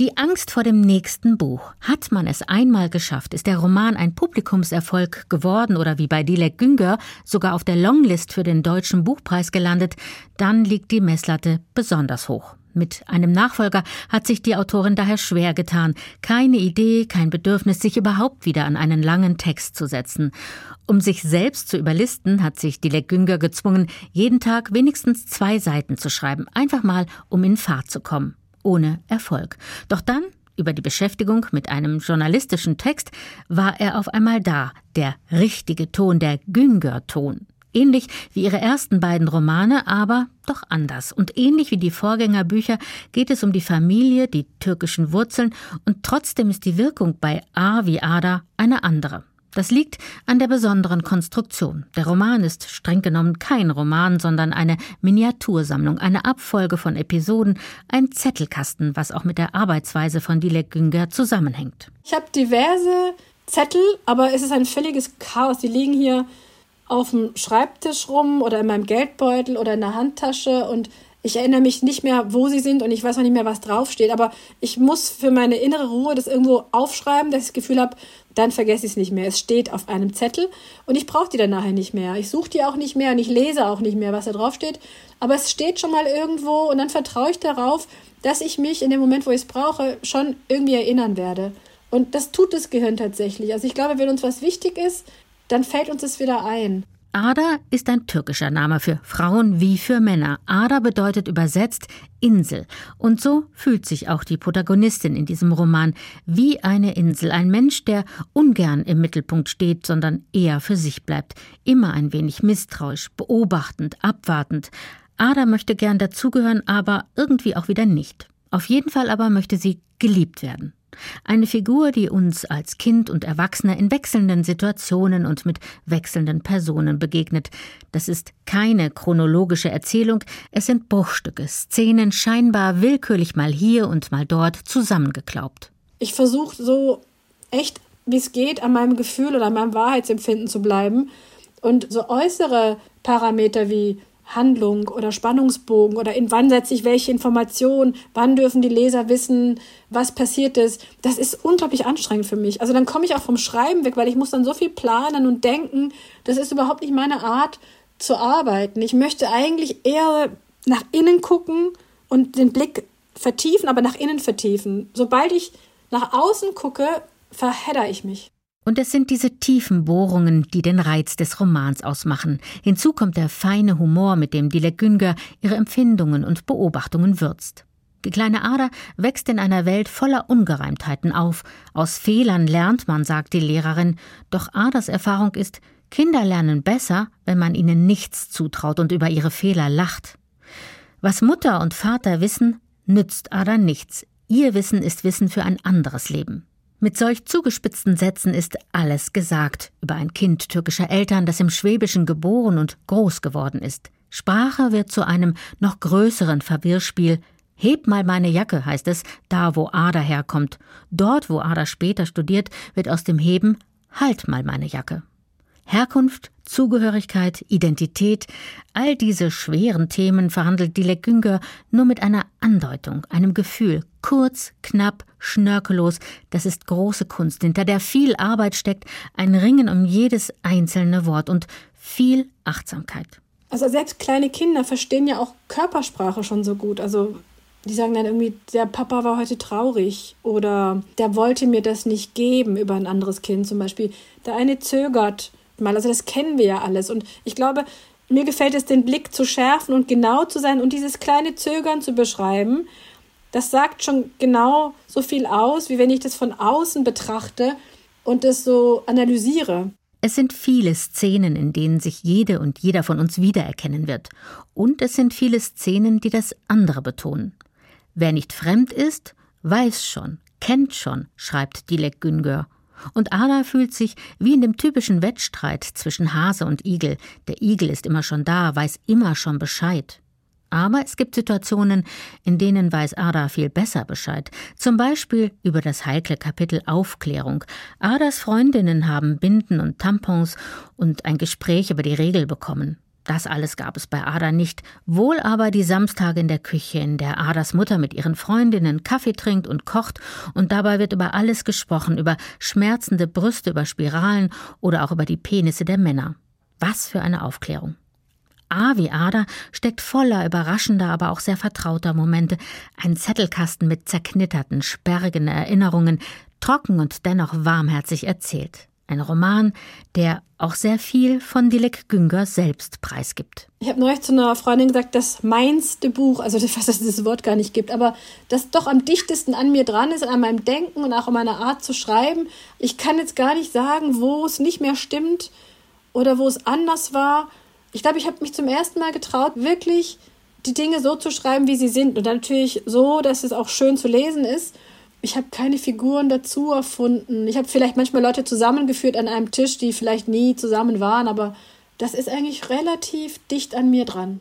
Die Angst vor dem nächsten Buch. Hat man es einmal geschafft, ist der Roman ein Publikumserfolg geworden oder wie bei Dilek Günger sogar auf der Longlist für den Deutschen Buchpreis gelandet, dann liegt die Messlatte besonders hoch. Mit einem Nachfolger hat sich die Autorin daher schwer getan. Keine Idee, kein Bedürfnis, sich überhaupt wieder an einen langen Text zu setzen. Um sich selbst zu überlisten, hat sich Dilek Günger gezwungen, jeden Tag wenigstens zwei Seiten zu schreiben. Einfach mal, um in Fahrt zu kommen ohne Erfolg. Doch dann, über die Beschäftigung mit einem journalistischen Text, war er auf einmal da, der richtige Ton, der Günger-Ton. Ähnlich wie ihre ersten beiden Romane, aber doch anders. Und ähnlich wie die Vorgängerbücher geht es um die Familie, die türkischen Wurzeln, und trotzdem ist die Wirkung bei A wie Ada eine andere. Das liegt an der besonderen Konstruktion. Der Roman ist streng genommen kein Roman, sondern eine Miniatursammlung, eine Abfolge von Episoden, ein Zettelkasten, was auch mit der Arbeitsweise von Dilek Günger zusammenhängt. Ich habe diverse Zettel, aber es ist ein völliges Chaos. Die liegen hier auf dem Schreibtisch rum oder in meinem Geldbeutel oder in der Handtasche und ich erinnere mich nicht mehr, wo sie sind und ich weiß auch nicht mehr, was draufsteht. Aber ich muss für meine innere Ruhe das irgendwo aufschreiben, dass ich das Gefühl habe, dann vergesse ich es nicht mehr. Es steht auf einem Zettel und ich brauche die dann nachher nicht mehr. Ich suche die auch nicht mehr und ich lese auch nicht mehr, was da draufsteht. Aber es steht schon mal irgendwo und dann vertraue ich darauf, dass ich mich in dem Moment, wo ich es brauche, schon irgendwie erinnern werde. Und das tut das Gehirn tatsächlich. Also ich glaube, wenn uns was wichtig ist, dann fällt uns das wieder ein. Ada ist ein türkischer Name für Frauen wie für Männer. Ada bedeutet übersetzt Insel. Und so fühlt sich auch die Protagonistin in diesem Roman wie eine Insel. Ein Mensch, der ungern im Mittelpunkt steht, sondern eher für sich bleibt. Immer ein wenig misstrauisch, beobachtend, abwartend. Ada möchte gern dazugehören, aber irgendwie auch wieder nicht. Auf jeden Fall aber möchte sie geliebt werden. Eine Figur, die uns als Kind und Erwachsener in wechselnden Situationen und mit wechselnden Personen begegnet. Das ist keine chronologische Erzählung, es sind Bruchstücke, Szenen scheinbar willkürlich mal hier und mal dort zusammengeklaubt. Ich versuche so echt, wie es geht, an meinem Gefühl oder an meinem Wahrheitsempfinden zu bleiben und so äußere Parameter wie Handlung oder Spannungsbogen oder in wann setze ich welche Informationen, wann dürfen die Leser wissen, was passiert ist. Das ist unglaublich anstrengend für mich. Also dann komme ich auch vom Schreiben weg, weil ich muss dann so viel planen und denken. Das ist überhaupt nicht meine Art zu arbeiten. Ich möchte eigentlich eher nach innen gucken und den Blick vertiefen, aber nach innen vertiefen. Sobald ich nach außen gucke, verhedder ich mich. Und es sind diese tiefen Bohrungen, die den Reiz des Romans ausmachen. Hinzu kommt der feine Humor, mit dem Dilek Günger ihre Empfindungen und Beobachtungen würzt. Die kleine Ada wächst in einer Welt voller Ungereimtheiten auf. Aus Fehlern lernt man, sagt die Lehrerin. Doch Adas Erfahrung ist, Kinder lernen besser, wenn man ihnen nichts zutraut und über ihre Fehler lacht. Was Mutter und Vater wissen, nützt Ada nichts. Ihr Wissen ist Wissen für ein anderes Leben. Mit solch zugespitzten Sätzen ist alles gesagt über ein Kind türkischer Eltern, das im Schwäbischen geboren und groß geworden ist. Sprache wird zu einem noch größeren Verwirrspiel. Heb mal meine Jacke, heißt es, da wo Ada herkommt. Dort, wo Ada später studiert, wird aus dem Heben Halt mal meine Jacke. Herkunft, Zugehörigkeit, Identität, all diese schweren Themen verhandelt Dilek Günger nur mit einer Andeutung, einem Gefühl, kurz, knapp, schnörkellos, das ist große Kunst, hinter der viel Arbeit steckt, ein Ringen um jedes einzelne Wort und viel Achtsamkeit. Also selbst kleine Kinder verstehen ja auch Körpersprache schon so gut. Also die sagen dann irgendwie, der Papa war heute traurig oder der wollte mir das nicht geben über ein anderes Kind zum Beispiel. Der eine zögert mal. Also das kennen wir ja alles. Und ich glaube, mir gefällt es, den Blick zu schärfen und genau zu sein und dieses kleine Zögern zu beschreiben. Das sagt schon genau so viel aus, wie wenn ich das von außen betrachte und das so analysiere. Es sind viele Szenen, in denen sich jede und jeder von uns wiedererkennen wird. Und es sind viele Szenen, die das andere betonen. Wer nicht fremd ist, weiß schon, kennt schon, schreibt Dilek Güngör. Und Ada fühlt sich wie in dem typischen Wettstreit zwischen Hase und Igel. Der Igel ist immer schon da, weiß immer schon Bescheid. Aber es gibt Situationen, in denen weiß Ada viel besser Bescheid. Zum Beispiel über das heikle Kapitel Aufklärung. Adas Freundinnen haben Binden und Tampons und ein Gespräch über die Regel bekommen. Das alles gab es bei Ada nicht, wohl aber die Samstage in der Küche, in der Adas Mutter mit ihren Freundinnen Kaffee trinkt und kocht, und dabei wird über alles gesprochen, über schmerzende Brüste, über Spiralen oder auch über die Penisse der Männer. Was für eine Aufklärung. A wie Ada steckt voller überraschender, aber auch sehr vertrauter Momente, ein Zettelkasten mit zerknitterten, sperrigen Erinnerungen, trocken und dennoch warmherzig erzählt. Ein Roman, der auch sehr viel von Dilek Günger selbst preisgibt. Ich habe neulich zu einer Freundin gesagt, das meinste Buch, also dass es dieses Wort gar nicht gibt, aber das doch am dichtesten an mir dran ist, an meinem Denken und auch an meiner Art zu schreiben. Ich kann jetzt gar nicht sagen, wo es nicht mehr stimmt oder wo es anders war. Ich glaube, ich habe mich zum ersten Mal getraut, wirklich die Dinge so zu schreiben, wie sie sind. Und natürlich so, dass es auch schön zu lesen ist ich habe keine Figuren dazu erfunden. Ich habe vielleicht manchmal Leute zusammengeführt an einem Tisch, die vielleicht nie zusammen waren, aber das ist eigentlich relativ dicht an mir dran.